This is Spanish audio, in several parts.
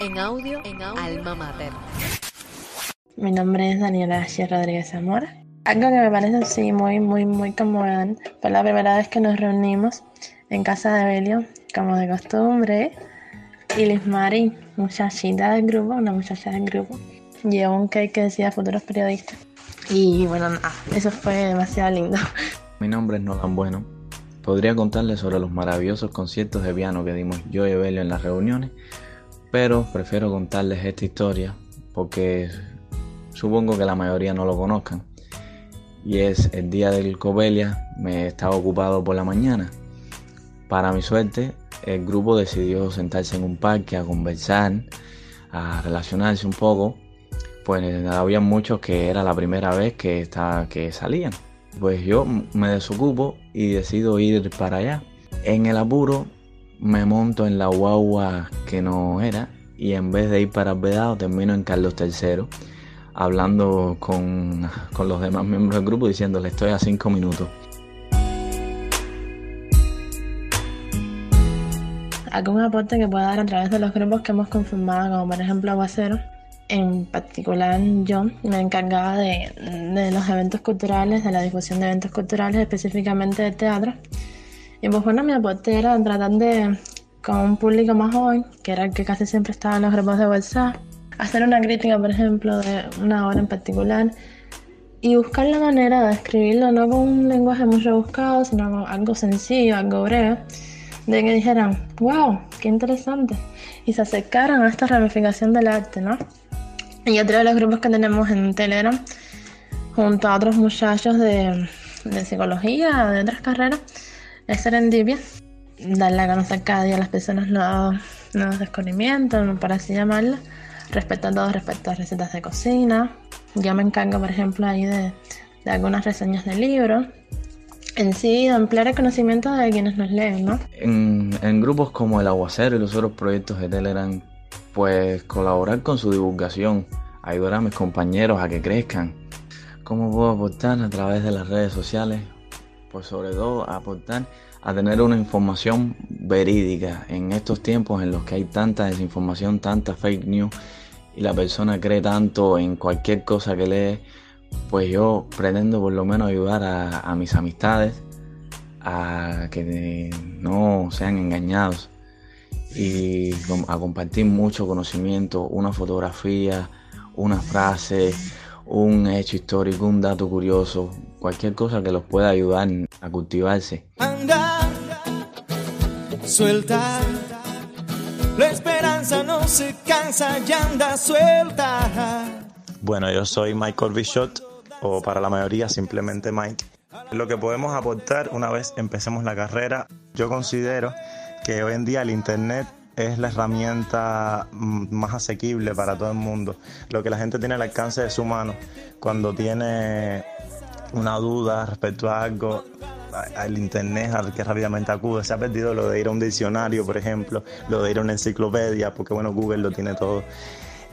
En audio, en audio, Alma Mater. Mi nombre es Daniela Sierra Rodríguez Zamora. Algo que me parece sí muy, muy, muy conmovedante fue la primera vez que nos reunimos en casa de Belio, como de costumbre, y Liz Mari, muchachita del grupo, una muchacha del grupo, llevó un cake que decía futuros periodistas. Y bueno, nada, eso fue demasiado lindo. Mi nombre es Nolan Bueno. Podría contarles sobre los maravillosos conciertos de piano que dimos yo y Belio en las reuniones, pero prefiero contarles esta historia porque supongo que la mayoría no lo conozcan. Y es el día del Cobelia, me estaba ocupado por la mañana. Para mi suerte, el grupo decidió sentarse en un parque a conversar, a relacionarse un poco. Pues había muchos que era la primera vez que, estaba, que salían. Pues yo me desocupo y decido ir para allá. En el apuro me monto en la guagua que no era y en vez de ir para Vedado termino en Carlos III hablando con, con los demás miembros del grupo diciéndole estoy a cinco minutos. algún aporte que pueda dar a través de los grupos que hemos conformado, como por ejemplo Aguacero. En particular yo me encargaba de, de, los eventos culturales, de la difusión de eventos culturales, específicamente de teatro. Y pues bueno, mi aporte era tratar de, con un público más joven, que era el que casi siempre estaba en los grupos de WhatsApp, hacer una crítica, por ejemplo, de una obra en particular y buscar la manera de escribirlo no con un lenguaje muy rebuscado, sino con algo sencillo, algo breve de que dijeran, wow, qué interesante, y se acercaran a esta ramificación del arte, ¿no? Y otro de los grupos que tenemos en Telegram, junto a otros muchachos de, de psicología, de otras carreras, es Serendipia, darle a conocer cada día a las personas nuevos, nuevos descubrimientos, para así llamarlo, respecto a todo, respecto a recetas de cocina. Yo me encargo, por ejemplo, ahí de, de algunas reseñas de libros, en sí ampliar el conocimiento de quienes nos leen, ¿no? En, grupos como El Aguacero y los otros proyectos de Telegram, pues colaborar con su divulgación, ayudar a mis compañeros a que crezcan. ¿Cómo puedo aportar a través de las redes sociales? Pues sobre todo aportar a tener una información verídica en estos tiempos en los que hay tanta desinformación, tanta fake news y la persona cree tanto en cualquier cosa que lee pues yo pretendo por lo menos ayudar a, mis amistades a que no sean engañados y a compartir mucho conocimiento, una fotografía, una frase, un hecho histórico, un dato curioso, cualquier cosa que los pueda ayudar a cultivarse. Anda, suelta, la esperanza no se cansa y anda suelta. Bueno, yo soy Michael Bishop, o para la mayoría simplemente Mike. Lo que podemos aportar una vez empecemos la carrera, yo considero que hoy en día el Internet es la herramienta más asequible para todo el mundo. Lo que la gente tiene al alcance de su mano cuando tiene una duda respecto a algo, al internet al que rápidamente acude. Se ha perdido lo de ir a un diccionario, por ejemplo, lo de ir a una enciclopedia, porque bueno, Google lo tiene todo.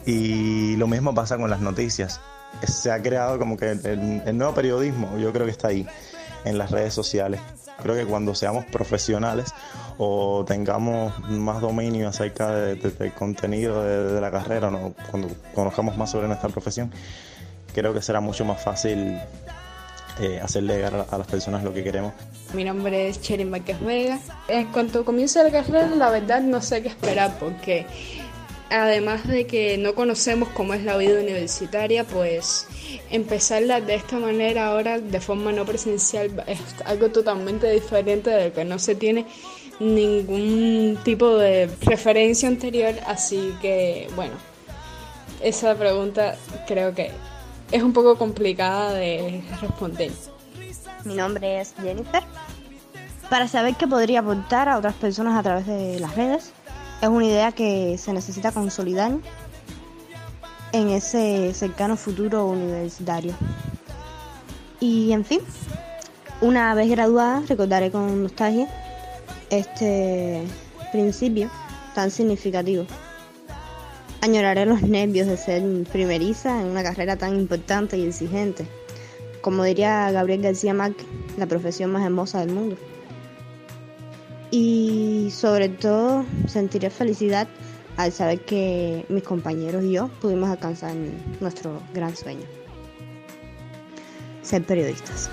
Y lo mismo pasa con las noticias. Se ha creado como que el, nuevo periodismo, yo creo que está ahí, en las redes sociales. Creo que cuando seamos profesionales o tengamos más dominio acerca del contenido de, la carrera, ¿no? cuando conozcamos más sobre nuestra profesión, creo que será mucho más fácil eh, hacerle llegar a las personas lo que queremos. Mi nombre es Cherin Márquez Vega. En cuanto comience la carrera, la verdad no sé qué esperar porque además de que no conocemos cómo es la vida universitaria, pues empezarla de esta manera ahora de forma no presencial es algo totalmente diferente de lo que no se tiene ningún tipo de referencia anterior, así que bueno, esa pregunta creo que es un poco complicada de responder. Mi nombre es Jennifer. Para saber qué podría aportar a otras personas a través de las redes, es una idea que se necesita consolidar en ese cercano futuro universitario. Y en fin, una vez graduada recordaré con nostalgia este principio tan significativo. Añoraré los nervios de ser primeriza en una carrera tan importante y exigente. Como diría Gabriel García Márquez, la profesión más hermosa del mundo y sobre todo sentiré felicidad al saber que mis compañeros y yo pudimos alcanzar nuestro gran sueño, ser periodistas.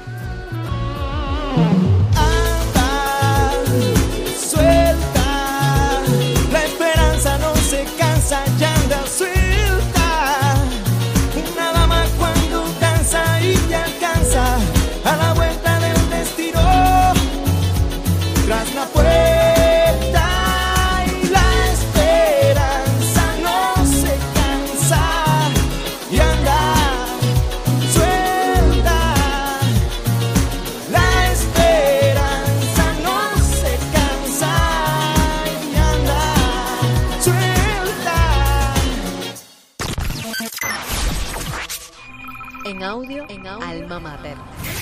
En audio, en Alma Mater.